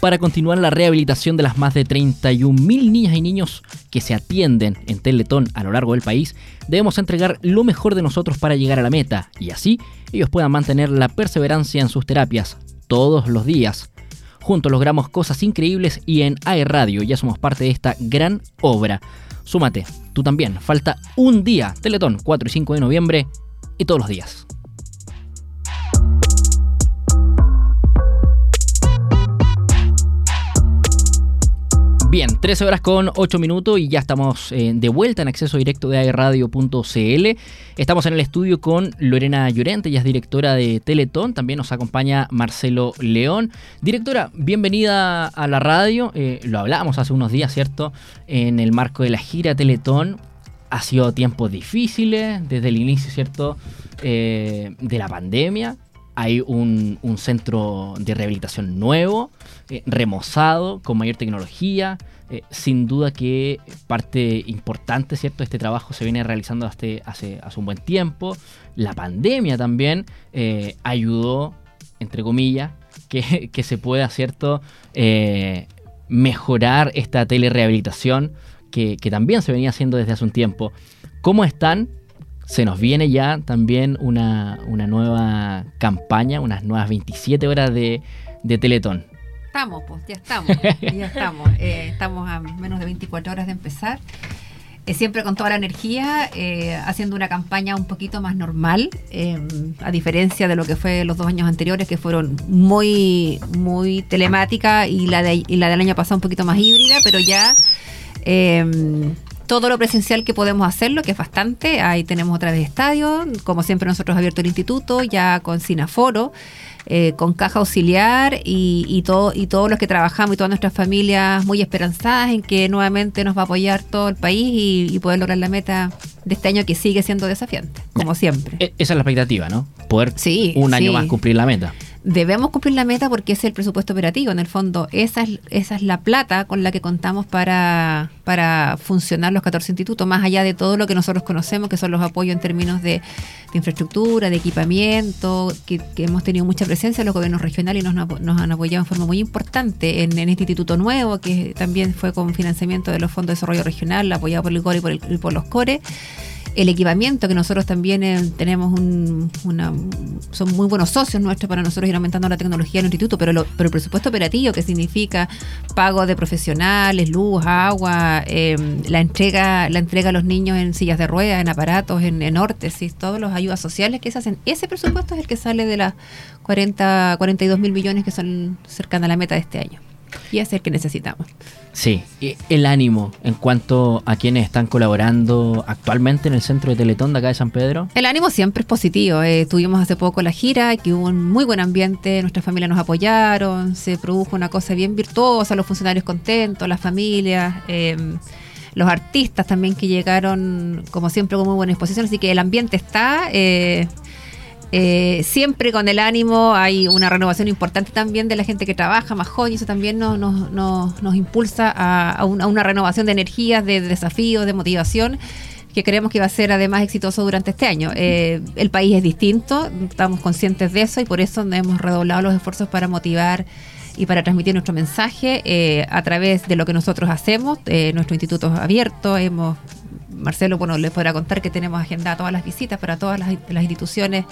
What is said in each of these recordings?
para continuar la rehabilitación de las más de 31.000 niñas y niños que se atienden en Teletón a lo largo del país, debemos entregar lo mejor de nosotros para llegar a la meta y así ellos puedan mantener la perseverancia en sus terapias todos los días. Juntos logramos cosas increíbles y en AE Radio ya somos parte de esta gran obra. Súmate, tú también. Falta un día, Teletón 4 y 5 de noviembre y todos los días. Bien, 13 horas con 8 minutos y ya estamos eh, de vuelta en acceso directo de aerradio.cl. Estamos en el estudio con Lorena Llorente, ella es directora de Teletón. También nos acompaña Marcelo León. Directora, bienvenida a la radio. Eh, lo hablábamos hace unos días, ¿cierto? En el marco de la gira Teletón. Ha sido tiempos difíciles desde el inicio, ¿cierto? Eh, de la pandemia hay un, centro de rehabilitación nuevo, eh, remozado, con mayor tecnología. Eh, sin duda que parte importante, ¿cierto? Este trabajo se viene realizando hace, hace, un buen tiempo. La pandemia también eh, ayudó, entre comillas, que, que se pueda, ¿cierto? mejorar esta telerehabilitación que, que también se venía haciendo desde hace un tiempo. ¿Cómo están? Se nos viene ya también una, nueva campaña, unas nuevas 27 horas de, de Teletón. Estamos, pues, ya estamos, ya estamos. Eh, estamos a menos de 24 horas de empezar. Eh, siempre con toda la energía, eh, haciendo una campaña un poquito más normal, a diferencia de lo que fue los dos años anteriores, que fueron muy, muy telemática y la, de, y la del año pasado un poquito más híbrida, pero ya todo lo presencial que podemos hacerlo, que es bastante. Ahí tenemos otra vez estadio, como siempre nosotros abierto el instituto, ya con Sinaforo. Eh, con caja auxiliar y, todo, y todos los que trabajamos y todas nuestras familias muy esperanzadas en que nuevamente nos va a apoyar todo el país y, poder lograr la meta de este año que sigue siendo desafiante, como siempre. E, esa es la expectativa, ¿no? Poder un año más cumplir la meta debemos cumplir la meta porque es el presupuesto operativo. En el fondo, esa es, esa es la plata con la que contamos para, para funcionar los 14 institutos, más allá de todo lo que nosotros conocemos, que son los apoyos en términos de, infraestructura, de equipamiento, que, hemos tenido mucha presencia en los gobiernos regionales y nos, nos han apoyado en forma muy importante en, este instituto nuevo, que también fue con financiamiento de los fondos de desarrollo regional, apoyado por el CORE y por, el, por los CORE el equipamiento, que nosotros también eh, tenemos un, una, son muy buenos socios nuestros para nosotros ir aumentando la tecnología en el instituto, pero, pero el presupuesto operativo, que significa pago de profesionales, luz, agua, em, la entrega la entrega a los niños en sillas de ruedas, en aparatos, en, en órtesis, todas las ayudas sociales que se hacen, ese presupuesto es el que sale de las 40, 42 mil millones que son cercanas a la meta de este año. Y es el que necesitamos. Sí, el ánimo en cuanto a quienes están colaborando actualmente en el centro de Teletón de acá de San Pedro. El ánimo siempre es positivo. Eh, tuvimos hace poco la gira, que hubo un muy buen ambiente, nuestras familias nos apoyaron, se produjo una cosa bien virtuosa, los funcionarios contentos, las familias. Em, los artistas también que llegaron, como siempre, con muy buena exposición. Así que el ambiente está. Eh, eh, siempre con el ánimo, hay una renovación importante también de la gente que trabaja, más joven, y eso también nos, nos, impulsa a, una, renovación de energías, de, desafíos, de motivación que creemos que va a ser además exitoso durante este año. Eh, el país es distinto, estamos conscientes de eso y por eso hemos redoblado los esfuerzos para motivar y para transmitir nuestro mensaje eh, a través de lo que nosotros hacemos. nuestro instituto es abierto, hemos Marcelo, bueno, les podrá contar que tenemos agendadas todas las visitas para todas las, instituciones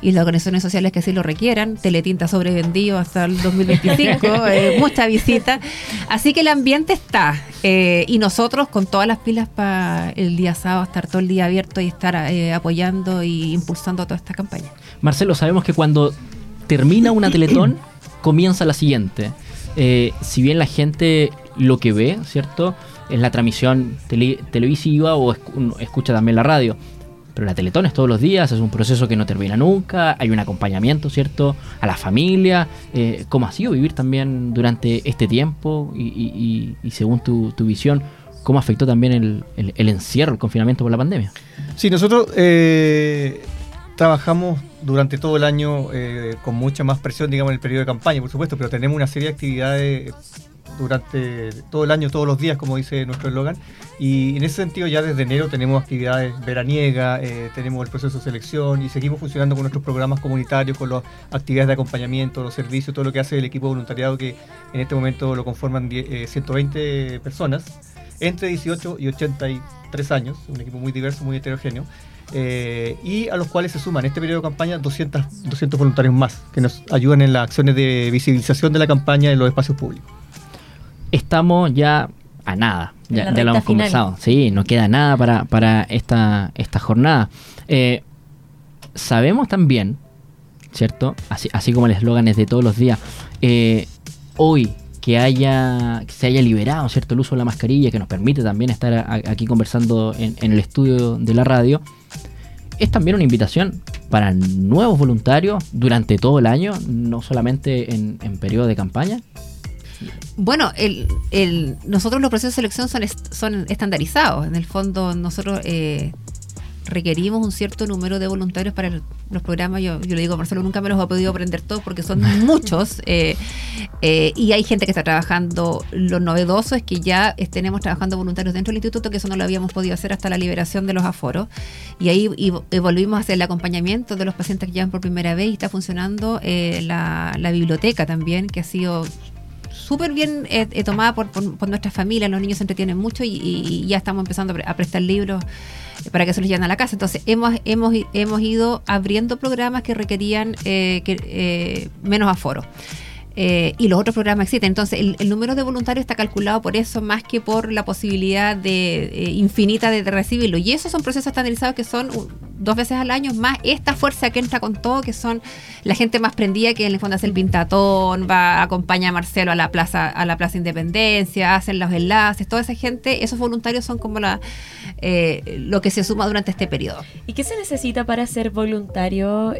y las organizaciones sociales que así lo requieran. Teletinta sobrevendido hasta el 2025, eh, mucha visita. Así que el ambiente está. Eh, y nosotros con todas las pilas para el día sábado estar todo el día abierto y estar eh, apoyando y impulsando toda esta campaña. Marcelo, sabemos que cuando termina una Teletón, comienza la siguiente. si bien la gente lo que ve, ¿cierto? es la transmisión televisiva o escucha también la radio. Pero la Teletón es todos los días, es un proceso que no termina nunca, hay un acompañamiento, ¿cierto? A la familia. Eh, ¿Cómo ha sido vivir también durante este tiempo? Y, según tu, visión, ¿cómo afectó también el, encierro, el confinamiento por la pandemia? Sí, nosotros eh, trabajamos durante todo el año eh, con mucha más presión, digamos, en el periodo de campaña, por supuesto, pero tenemos una serie de actividades durante todo el año, todos los días, como dice nuestro eslogan. Y en ese sentido ya desde enero tenemos actividades veraniegas, eh, tenemos el proceso de selección y seguimos funcionando con nuestros programas comunitarios, con las actividades de acompañamiento, los servicios, todo lo que hace el equipo voluntariado que en este momento lo conforman 120 personas entre 18 y 83 años, un equipo muy diverso, muy heterogéneo. Eh, y a los cuales se suman en este periodo de campaña 200, 200 voluntarios más que nos ayudan en las acciones de visibilización de la campaña en los espacios públicos. Estamos ya a nada, ya, lo hemos conversado. Sí, no queda nada para, para esta, esta jornada. Eh, sabemos también, ¿cierto? Así, así como el eslogan es de todos los días, eh, hoy que haya que se haya liberado cierto el uso de la mascarilla que nos permite también estar aquí conversando en, el estudio de la radio es también una invitación para nuevos voluntarios durante todo el año no solamente en, periodo de campaña bueno, el, el, nosotros los procesos de selección son, son estandarizados. En el fondo, nosotros eh, requerimos un cierto número de voluntarios para los programas. Yo, yo le digo, Marcelo, nunca me los ha podido aprender todos porque son muchos. Eh, eh, y hay gente que está trabajando. Lo novedoso es que ya tenemos trabajando voluntarios dentro del instituto, que eso no lo habíamos podido hacer hasta la liberación de los aforos. Y ahí y, volvimos a hacer el acompañamiento de los pacientes que llegan por primera vez y está funcionando eh, la, biblioteca también, que ha sido súper bien tomada por, por, nuestras familias, los niños se entretienen mucho y, ya estamos empezando a prestar libros para que se los lleven a la casa. Entonces, hemos, hemos, hemos ido abriendo programas que requerían eh, que, eh, menos aforo. Eh, y los otros programas existen. Entonces, el, número de voluntarios está calculado por eso más que por la posibilidad de eh, infinita de, recibirlo. Y esos son procesos estandarizados que son dos veces al año, más esta fuerza que entra con todo, que son la gente más prendida que en el fondo hace el pintatón, va, acompaña a Marcelo a la plaza, a la plaza Independencia, hacen los enlaces, toda esa gente, esos voluntarios son como la eh, lo que se suma durante este periodo. ¿Y qué se necesita para ser voluntario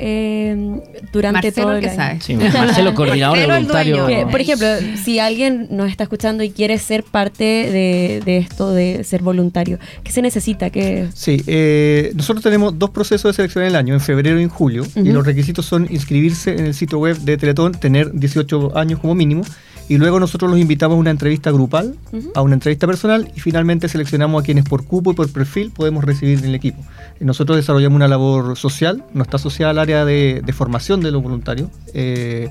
durante todo el año? Marcelo, coordinador de por ejemplo, si alguien nos está escuchando y quiere ser parte de, esto de ser voluntario, ¿qué se necesita? ¿Qué... Sí, eh, nosotros tenemos dos procesos de selección en el año, en febrero y en julio, y los requisitos son inscribirse en el sitio web de Teletón, tener 18 años como mínimo, y luego nosotros los invitamos a una entrevista grupal, a una entrevista personal y finalmente seleccionamos a quienes por cupo y por perfil podemos recibir en el equipo. Nosotros desarrollamos una labor social, no está asociada al área de, formación de los voluntarios. Eh,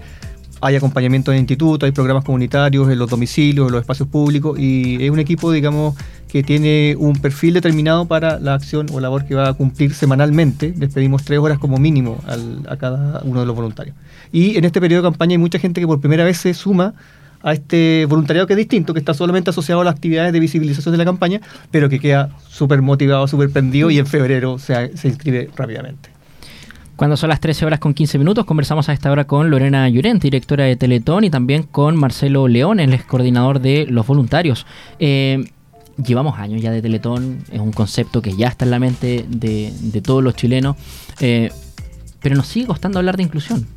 hay acompañamiento en el instituto, hay programas comunitarios en los domicilios, en los espacios públicos y es un equipo, digamos, que tiene un perfil determinado para la acción o labor que va a cumplir semanalmente. Les pedimos tres horas como mínimo a cada uno de los voluntarios. Y en este periodo de campaña hay mucha gente que por primera vez se suma a este voluntariado que es distinto, que está solamente asociado a las actividades de visibilización de la campaña, pero que queda súper motivado, súper prendido y en febrero se inscribe rápidamente. Cuando son las 13 horas con 15 minutos, conversamos a esta hora con Lorena Llorente, directora de Teletón, y también con Marcelo León, el coordinador de los voluntarios. Eh, llevamos años ya de Teletón, es un concepto que ya está en la mente de, todos los chilenos, eh, pero nos sigue costando hablar de inclusión.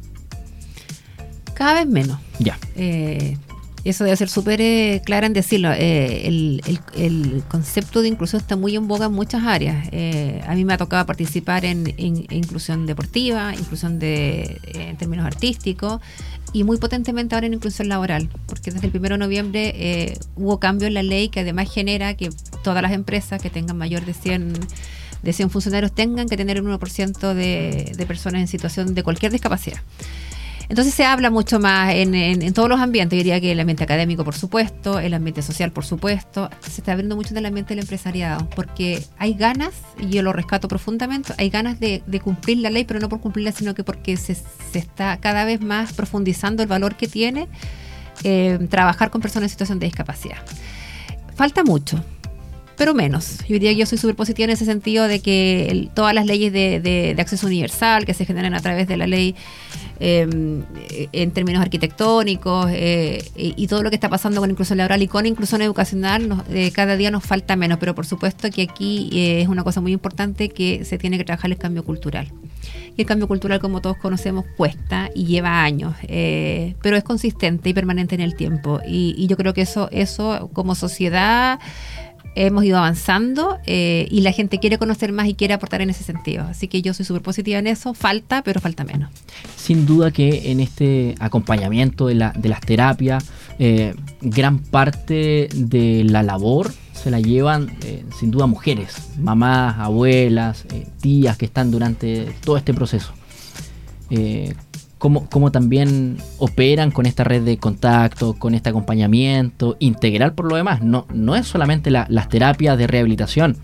Cada vez menos. Ya. Eh, eso debe ser súper eh, clara en decirlo. Eh, el, concepto de inclusión está muy en boga en muchas áreas. Eh, a mí me ha tocado participar en, inclusión deportiva, inclusión de, en términos artísticos y muy potentemente ahora en inclusión laboral, porque desde el 1 de noviembre hubo cambio en la ley que además genera que todas las empresas que tengan mayor de 100 de 100 funcionarios tengan que tener un 1% de, de personas en situación de cualquier discapacidad. Entonces se habla mucho más en, todos los ambientes, yo diría que el ambiente académico, por supuesto, el ambiente social, por supuesto, se está abriendo mucho en el ambiente del empresariado, porque hay ganas, y yo lo rescato profundamente, hay ganas de, cumplir la ley, pero no por cumplirla, sino que porque se, está cada vez más profundizando el valor que tiene eh, trabajar con personas en situación de discapacidad. Falta mucho, pero menos. Yo diría que yo soy súper positiva en ese sentido de que todas las leyes de, acceso universal que se generan a través de la ley em, en términos arquitectónicos eh, y, todo lo que está pasando con inclusión laboral y con inclusión educacional, eh, cada día nos falta menos, pero por supuesto que aquí eh, es una cosa muy importante que se tiene que trabajar el cambio cultural. Y el cambio cultural, como todos conocemos, cuesta y lleva años, pero es consistente y permanente en el tiempo. Y, y yo creo que eso, eso como sociedad hemos ido avanzando eh, y la gente quiere conocer más y quiere aportar en ese sentido. Así que yo soy súper positiva en eso. Falta, pero falta menos. Sin duda que en este acompañamiento de, la, de las terapias, eh, gran parte de la labor se la llevan eh, sin duda mujeres, mamás, abuelas, tías que están durante todo este proceso. Cómo, también operan con esta red de contacto, con este acompañamiento integral por lo demás. No, no es solamente las terapias de rehabilitación,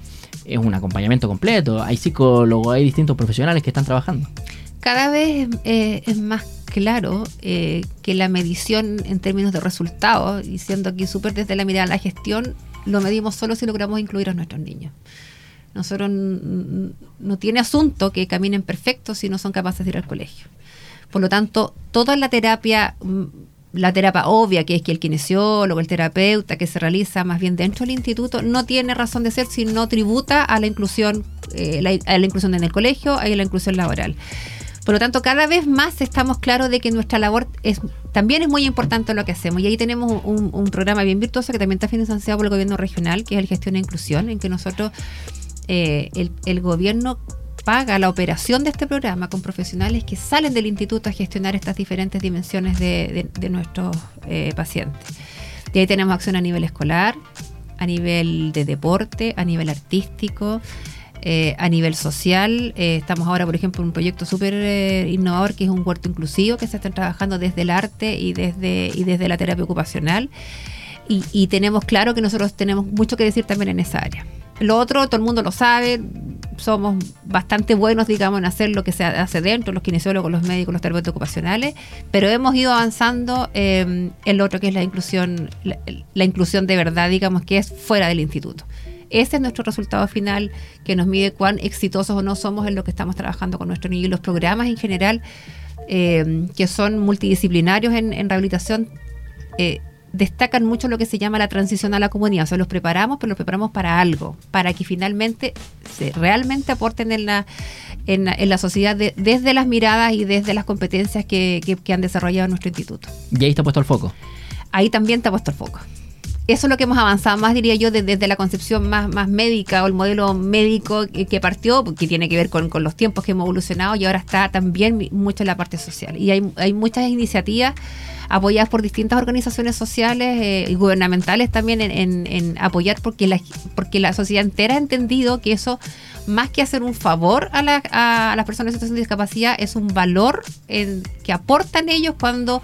es un acompañamiento completo. Hay psicólogos, hay distintos profesionales que están trabajando. Cada vez es más claro eh, que la medición en términos de resultados, y siendo aquí súper desde la mirada de la gestión, lo medimos solo si logramos incluir a nuestros niños. Nosotros no tiene asunto que caminen perfectos si no son capaces de ir al colegio. Por lo tanto, toda la terapia, mm, la terapia obvia, que es que el kinesiólogo, el terapeuta, que se realiza más bien dentro del instituto, no tiene razón de ser si no tributa a la inclusión, eh, a la inclusión en el colegio y a la inclusión laboral. Por lo tanto, cada vez más estamos claros de que nuestra labor es también es muy importante lo que hacemos. Y ahí tenemos un, programa bien virtuoso que también está financiado por el gobierno regional, que es el Gestión e Inclusión, en que nosotros, eh, el, gobierno paga la operación de este programa con profesionales que salen del instituto a gestionar estas diferentes dimensiones de, nuestros eh, pacientes. Y ahí tenemos acción a nivel escolar, a nivel de deporte, a nivel artístico, eh, a nivel social. Eh, estamos ahora, por ejemplo, en un proyecto súper eh, innovador que es un huerto inclusivo que se está trabajando desde el arte y desde, y desde la terapia ocupacional. Y, tenemos claro que nosotros tenemos mucho que decir también en esa área. Lo otro, todo el mundo lo sabe, somos bastante buenos, digamos, en hacer lo que se hace dentro, los kinesiólogos, los médicos, los terapeutas ocupacionales, pero hemos ido avanzando en lo otro que es la inclusión, la inclusión de verdad, digamos, que es fuera del instituto. Ese es nuestro resultado final que nos mide cuán exitosos o no somos en lo que estamos trabajando con nuestro niño. Y los programas en general, eh, que son multidisciplinarios en, rehabilitación, eh, destacan mucho lo que se llama la transición a la comunidad. O sea, los preparamos, pero los preparamos para algo, para que finalmente se realmente aporten en la, en, la sociedad desde las miradas y desde las competencias que, que han desarrollado nuestro instituto. Y ahí está puesto el foco. Ahí también está puesto el foco eso es lo que hemos avanzado más, diría yo, desde, la concepción más, más médica o el modelo médico que, partió, que tiene que ver con, los tiempos que hemos evolucionado y ahora está también mucho en la parte social. Y hay, hay muchas iniciativas apoyadas por distintas organizaciones sociales eh, y gubernamentales también en, apoyar porque la, porque la sociedad entera ha entendido que eso, más que hacer un favor a, a las personas en situación de discapacidad, es un valor que aportan ellos cuando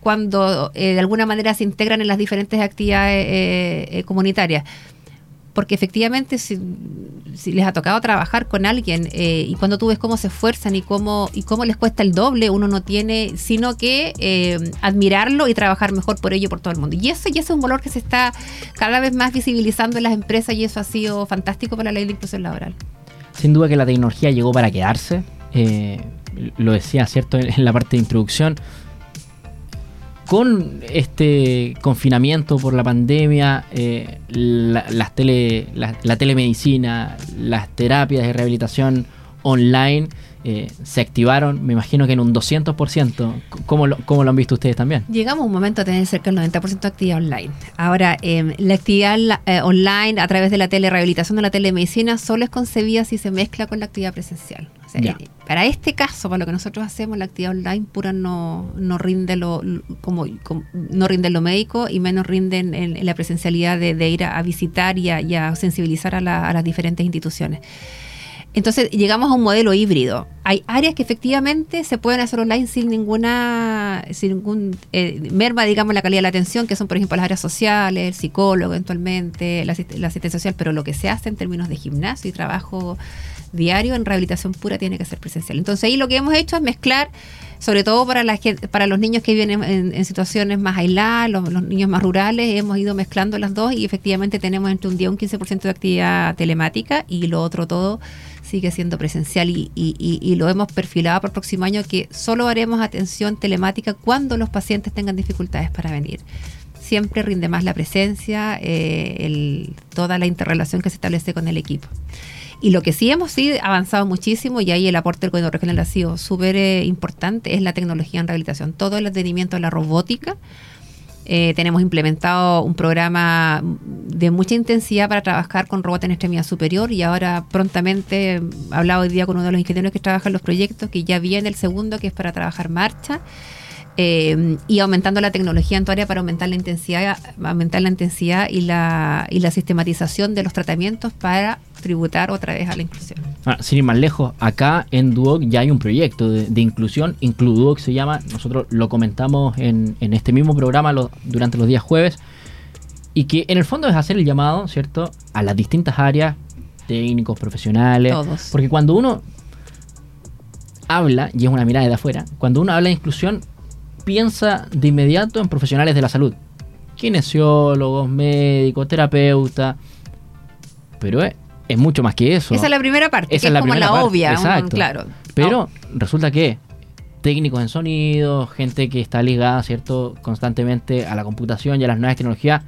cuando eh, de alguna manera se integran en las diferentes actividades eh, eh, comunitarias. Porque efectivamente, si, les ha tocado trabajar con alguien y cuando tú ves cómo se esfuerzan y cómo, y cómo les cuesta el doble, uno no tiene sino que admirarlo y trabajar mejor por ello por todo el mundo. Y eso, y eso es un valor que se está cada vez más visibilizando en las empresas y eso ha sido fantástico para la ley de inclusión laboral. Sin duda que la tecnología llegó para quedarse. lo decía, ¿cierto? En la parte de introducción con este confinamiento por la pandemia, eh, la, las tele, la, telemedicina, las terapias de rehabilitación online eh, se activaron, me imagino que en un 200%. ¿Cómo lo, ¿Cómo lo han visto ustedes también? Llegamos a un momento a tener cerca del 90% de actividad online. Ahora, em, la actividad eh, online a través de la telerehabilitación de la telemedicina solo es concebida si se mezcla con la actividad presencial. Eh, para este caso, para lo que nosotros hacemos, la actividad online pura no, no rinde lo como, no rinde lo médico y menos rinde en, la presencialidad de, ir a, visitar y a, sensibilizar a, las diferentes instituciones. Entonces llegamos a un modelo híbrido. Hay áreas que efectivamente se pueden hacer online sin ninguna, sin ningún eh, merma, digamos, la calidad de la atención, que son, por ejemplo, las áreas sociales, el psicólogo eventualmente, la, asistencia social, pero lo que se hace en términos de gimnasio y trabajo diario en rehabilitación pura tiene que ser presencial. Entonces ahí lo que hemos hecho es mezclar, sobre todo para, la, para los niños que viven en, situaciones más aisladas, los, niños más rurales, hemos ido mezclando las dos y efectivamente tenemos entre un día un 15% de actividad telemática y lo otro todo sigue siendo presencial y, y, lo hemos perfilado para el próximo año que solo haremos atención telemática cuando los pacientes tengan dificultades para venir siempre rinde más la presencia, eh, toda la interrelación que se establece con el equipo. Y lo que sí hemos sí, avanzado muchísimo, y ahí el aporte del gobierno regional ha sido súper eh, importante, es la tecnología en rehabilitación. Todo el advenimiento de la robótica. Eh, tenemos implementado un programa de mucha intensidad para trabajar con robots en extremidad superior y ahora prontamente he hablado hoy día con uno de los ingenieros que trabaja en los proyectos, que ya viene el segundo, que es para trabajar marcha. Eh, y aumentando la tecnología en tu área para aumentar la intensidad, aumentar la intensidad y la, y la sistematización de los tratamientos para tributar otra vez a la inclusión. Ah, sin ir más lejos, acá en Duoc ya hay un proyecto de, de inclusión, IncluDuoc se llama, nosotros lo comentamos en, en este mismo programa lo- durante los días jueves, y que en el fondo es hacer el llamado, ¿cierto?, a las distintas áreas, técnicos, profesionales, Todos. porque cuando uno habla, y es una mirada de afuera, cuando uno habla de inclusión, piensa de inmediato en profesionales de la salud, kinesiólogos, médicos, terapeutas, pero es, es mucho más que eso. Esa es la primera parte, Esa que es la como primera la parte, obvia, claro. Pero resulta que técnicos en sonido, gente que está ligada, ¿cierto?, constantemente a la computación y a las nuevas tecnologías,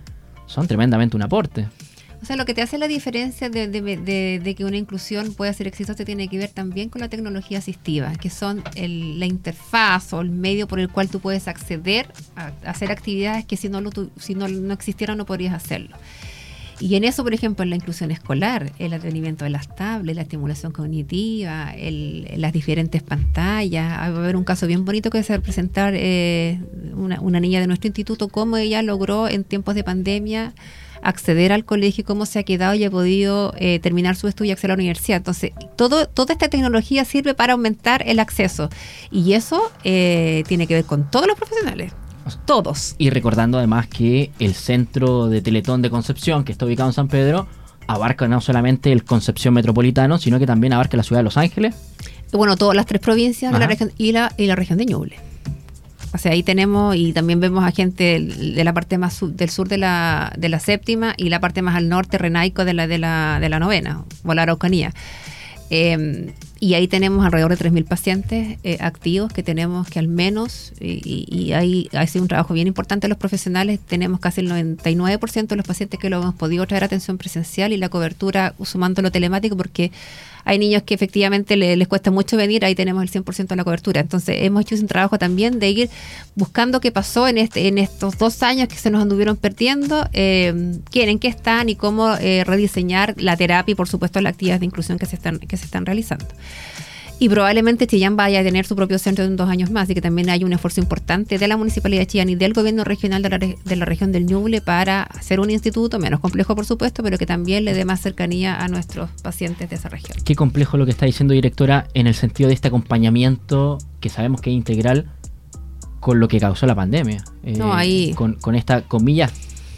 son tremendamente un aporte. O sea, lo que te hace la diferencia de, de- que una inclusión pueda ser exitosa tiene que ver también con la tecnología asistiva, que son el- la interfaz o el medio por el cual tú puedes acceder a, a hacer actividades que si no, lo tu- si no, no existieran no podrías hacerlo. Y en eso, por ejemplo, en la inclusión escolar, el atendimiento de las tablets, la estimulación cognitiva, el- las diferentes pantallas. Ah, Va a haber un caso bien bonito que se va a presentar eh, una, una niña de nuestro instituto, cómo ella logró en tiempos de pandemia acceder al colegio, cómo se ha quedado y ha podido eh, terminar su estudio y acceder a la universidad. Entonces, todo, toda esta tecnología sirve para aumentar el acceso. Y eso eh, tiene que ver con todos los profesionales. Todos. Y recordando además que el centro de Teletón de Concepción, que está ubicado en San Pedro, abarca no solamente el Concepción Metropolitano, sino que también abarca la ciudad de Los Ángeles. Bueno, todas las tres provincias de la región y la, y la región de Ñuble. O sea, ahí tenemos y también vemos a gente de la parte más sur- del sur de la, de la séptima y la parte más al norte, Renaico, de la, de la, de la novena, o la Araucanía. Eh, y ahí tenemos alrededor de 3.000 pacientes eh, activos que tenemos que al menos, y, y- y ahí ha sido un trabajo bien importante de los profesionales, tenemos casi el 99% de los pacientes que lo hemos podido traer a atención presencial y la cobertura sumando lo telemático porque hay niños que efectivamente le- les cuesta mucho venir, ahí tenemos el 100% de la cobertura. Entonces hemos hecho un trabajo también de ir buscando qué pasó en, este, en estos dos años que se nos anduvieron perdiendo, eh, quién, qué están y cómo eh, rediseñar la terapia y por supuesto las actividades de inclusión que se están, que se están realizando. Y probablemente Chillán vaya a tener su propio centro en dos años más, así que también hay un esfuerzo importante de la Municipalidad de Chillán y del Gobierno Regional de la, re- de la región del Ñuble para hacer un instituto, menos complejo por supuesto, pero que también le dé más cercanía a nuestros pacientes de esa región. Qué complejo lo que está diciendo directora en el sentido de este acompañamiento que sabemos que es integral con lo que causó la pandemia. Eh, No, ahí- Con, con esta, comillas,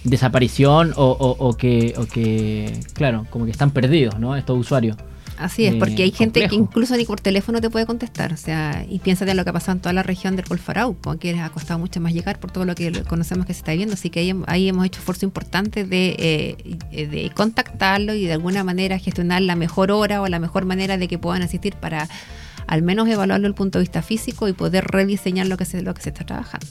desaparición o, o- o que, o que, claro, como que están perdidos, ¿no? Estos usuarios. Así es, Eh, porque hay gente que incluso ni por teléfono te puede contestar. O sea, y piénsate en lo que ha pasado en toda la región del Colfarauco, que ha costado mucho más llegar por todo lo que conocemos que se está viendo. Así que ahí, ahí hemos hecho esfuerzo importante de, eh, de contactarlo y de alguna manera gestionar la mejor hora o la mejor manera de que puedan asistir para al menos evaluarlo desde el punto de vista físico y poder rediseñar lo que se, lo que se está trabajando.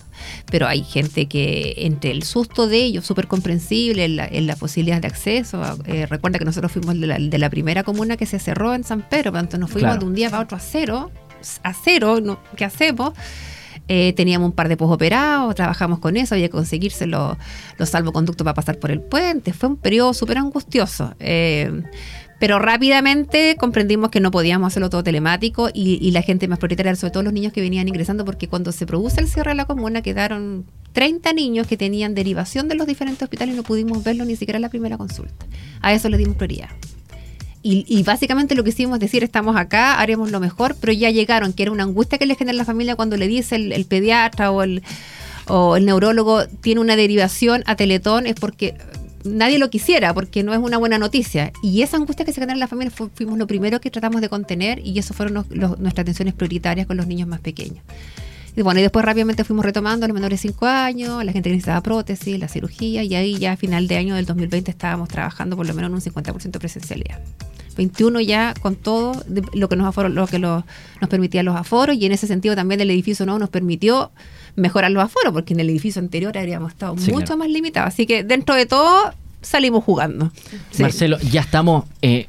Pero hay gente que entre el susto de ellos, súper comprensible, en la, en la posibilidad de acceso, eh, recuerda que nosotros fuimos de la, de la primera comuna que se cerró en San Pedro, pero entonces nos fuimos Claro. de un día para otro a cero, a cero, ¿no? ¿qué hacemos? Eh, teníamos un par de posoperados, trabajamos con eso, había que conseguirse los, los salvoconductos para pasar por el puente. Fue un periodo súper angustioso. Eh, pero rápidamente comprendimos que no podíamos hacerlo todo telemático y, la gente más prioritaria, sobre todo los niños que venían ingresando, porque cuando se produce el cierre de la comuna quedaron 30 niños que tenían derivación de los diferentes hospitales y no pudimos verlo ni siquiera en la primera consulta. A eso le dimos prioridad. Y, y básicamente lo que hicimos es decir, estamos acá, haremos lo mejor, pero ya llegaron, que era una angustia que le genera la familia cuando le dice el, el pediatra o el, o el neurólogo tiene una derivación a Teletón, es porque nadie lo quisiera, porque no es una buena noticia. Y esa angustia que se genera en la familia fu- fuimos lo primero que tratamos de contener y eso fueron los- nuestras atenciones prioritarias con los niños más pequeños. Y bueno, y después rápidamente fuimos retomando a los menores de 5 años, la gente que necesitaba prótesis, la cirugía, y ahí ya a final de año del 2020 estábamos trabajando por lo menos en un 50% de presencialidad. 21 ya con todo de- lo que nos aforo, lo que nos permitía los aforos y en ese sentido también el edificio nuevo nos permitió mejorar los aforos porque en el edificio anterior habríamos estado Sí, mucho claro. más limitados. Así que dentro de todo salimos jugando. Sí. Marcelo, ya estamos eh,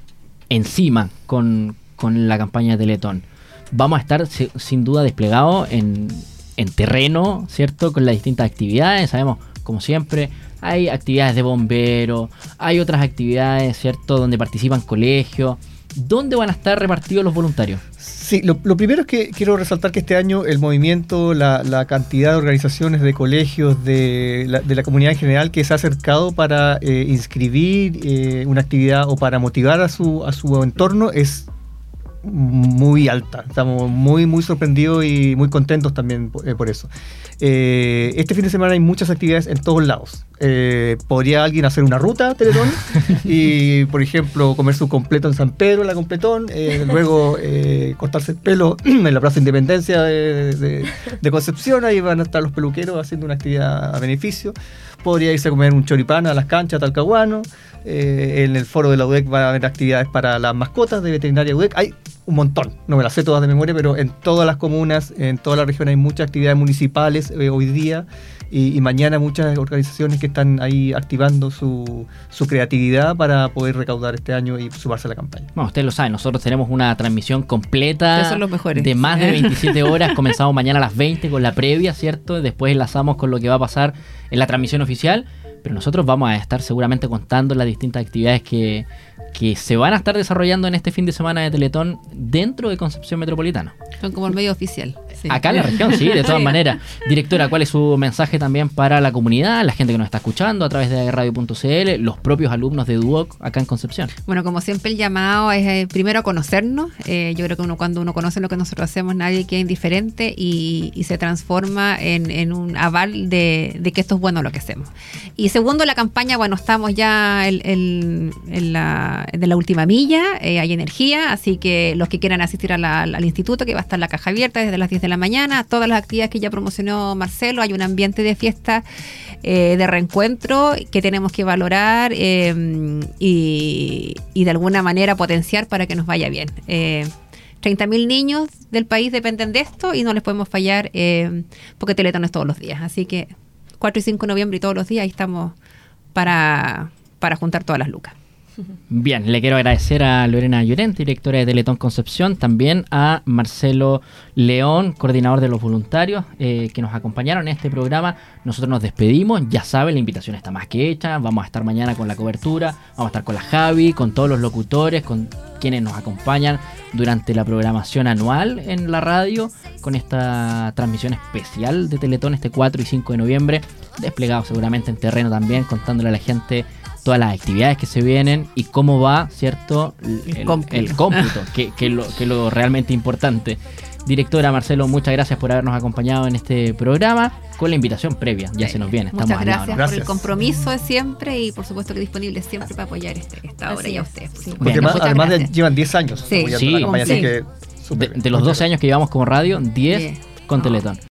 encima con, con la campaña de Teletón. Vamos a estar si- sin duda desplegados en, en terreno, ¿cierto? Con las distintas actividades. Sabemos, como siempre, hay actividades de bomberos, hay otras actividades, ¿cierto? Donde participan colegios. ¿Dónde van a estar repartidos los voluntarios? Sí, lo, primero es que quiero resaltar que este año el movimiento, la, cantidad de organizaciones, de colegios, de la, comunidad en general que se ha acercado para eh, inscribir eh, una actividad o para motivar a su, a su entorno es muy alta. Estamos muy, muy sorprendidos y muy contentos también por, eh, eso. Eh, este fin de semana hay muchas actividades en todos lados. Eh, podría alguien hacer una ruta Teletón y, por ejemplo, comer su completo en San Pedro, la completón, luego cortarse el pelo en la Plaza Independencia de, Concepción, ahí van a estar los peluqueros haciendo una actividad a beneficio. Podría irse a comer un choripán a las canchas, Talcahuano. En el foro de la UDEC va a haber actividades para las mascotas de veterinaria UDEC. Hay un montón, no me las sé todas de memoria, pero en todas las comunas, en toda la región hay muchas actividades municipales eh, hoy día y, mañana muchas organizaciones que están ahí activando su, su, creatividad para poder recaudar este año y sumarse a la campaña. Bueno, ustedes lo saben, nosotros tenemos una transmisión completa son los mejores. de más de 27 horas, comenzamos mañana a las 20 con la previa, ¿cierto? Después enlazamos con lo que va a pasar en la transmisión oficial, pero nosotros vamos a estar seguramente contando las distintas actividades que que se van a estar desarrollando en este fin de semana de Teletón dentro de Concepción Metropolitana. Son como el medio oficial. Acá en la región, sí, de todas maneras. Directora, ¿cuál es su mensaje también para la comunidad, la gente que nos está escuchando a través de radio.cl, los propios alumnos de Duoc acá en Concepción? Bueno, como siempre el llamado es eh, primero a conocernos. Eh, yo creo que uno cuando uno conoce lo que nosotros hacemos, nadie queda indiferente y, se transforma en, un aval de, que esto es bueno lo que hacemos. Y segundo, la campaña, bueno, estamos ya en la la última milla, eh, hay energía, así que los que quieran asistir al instituto, que va a estar la caja abierta desde las 10 de la mañana, todas las actividades que ya promocionó Marcelo, hay un ambiente de fiesta, eh, de reencuentro que tenemos que valorar eh, y, de alguna manera potenciar para que nos vaya bien. 30.000 niños del país dependen de esto y no les podemos fallar porque Teletón es todos los días. Así que 4 y 5 de noviembre y todos los días ahí estamos para, para juntar todas las lucas. Bien, le quiero agradecer a Lorena Llorente, directora de Teletón Concepción, también a Marcelo León, coordinador de los voluntarios, eh, que nos acompañaron en este programa. Nosotros nos despedimos, ya saben, la invitación está más que hecha, vamos a estar mañana con la cobertura, vamos a estar con la Javi, con todos los locutores, con quienes nos acompañan durante la programación anual en la radio, con esta transmisión especial de Teletón este 4 y 5 de noviembre, desplegado seguramente en terreno también, contándole a la gente todas las actividades que se vienen y cómo va, ¿cierto? El, cómputo, que, que, lo, que lo realmente importante. Directora Marcelo, muchas gracias por habernos acompañado en este programa con la invitación previa. Ya se nos viene. Estamos muchas gracias, por el compromiso de siempre y por supuesto que disponible siempre para apoyar este, esta obra y a ustedes. Porque además, llevan 10 años sí. sí. de, los 12 años que llevamos como radio, 10 con Teletón.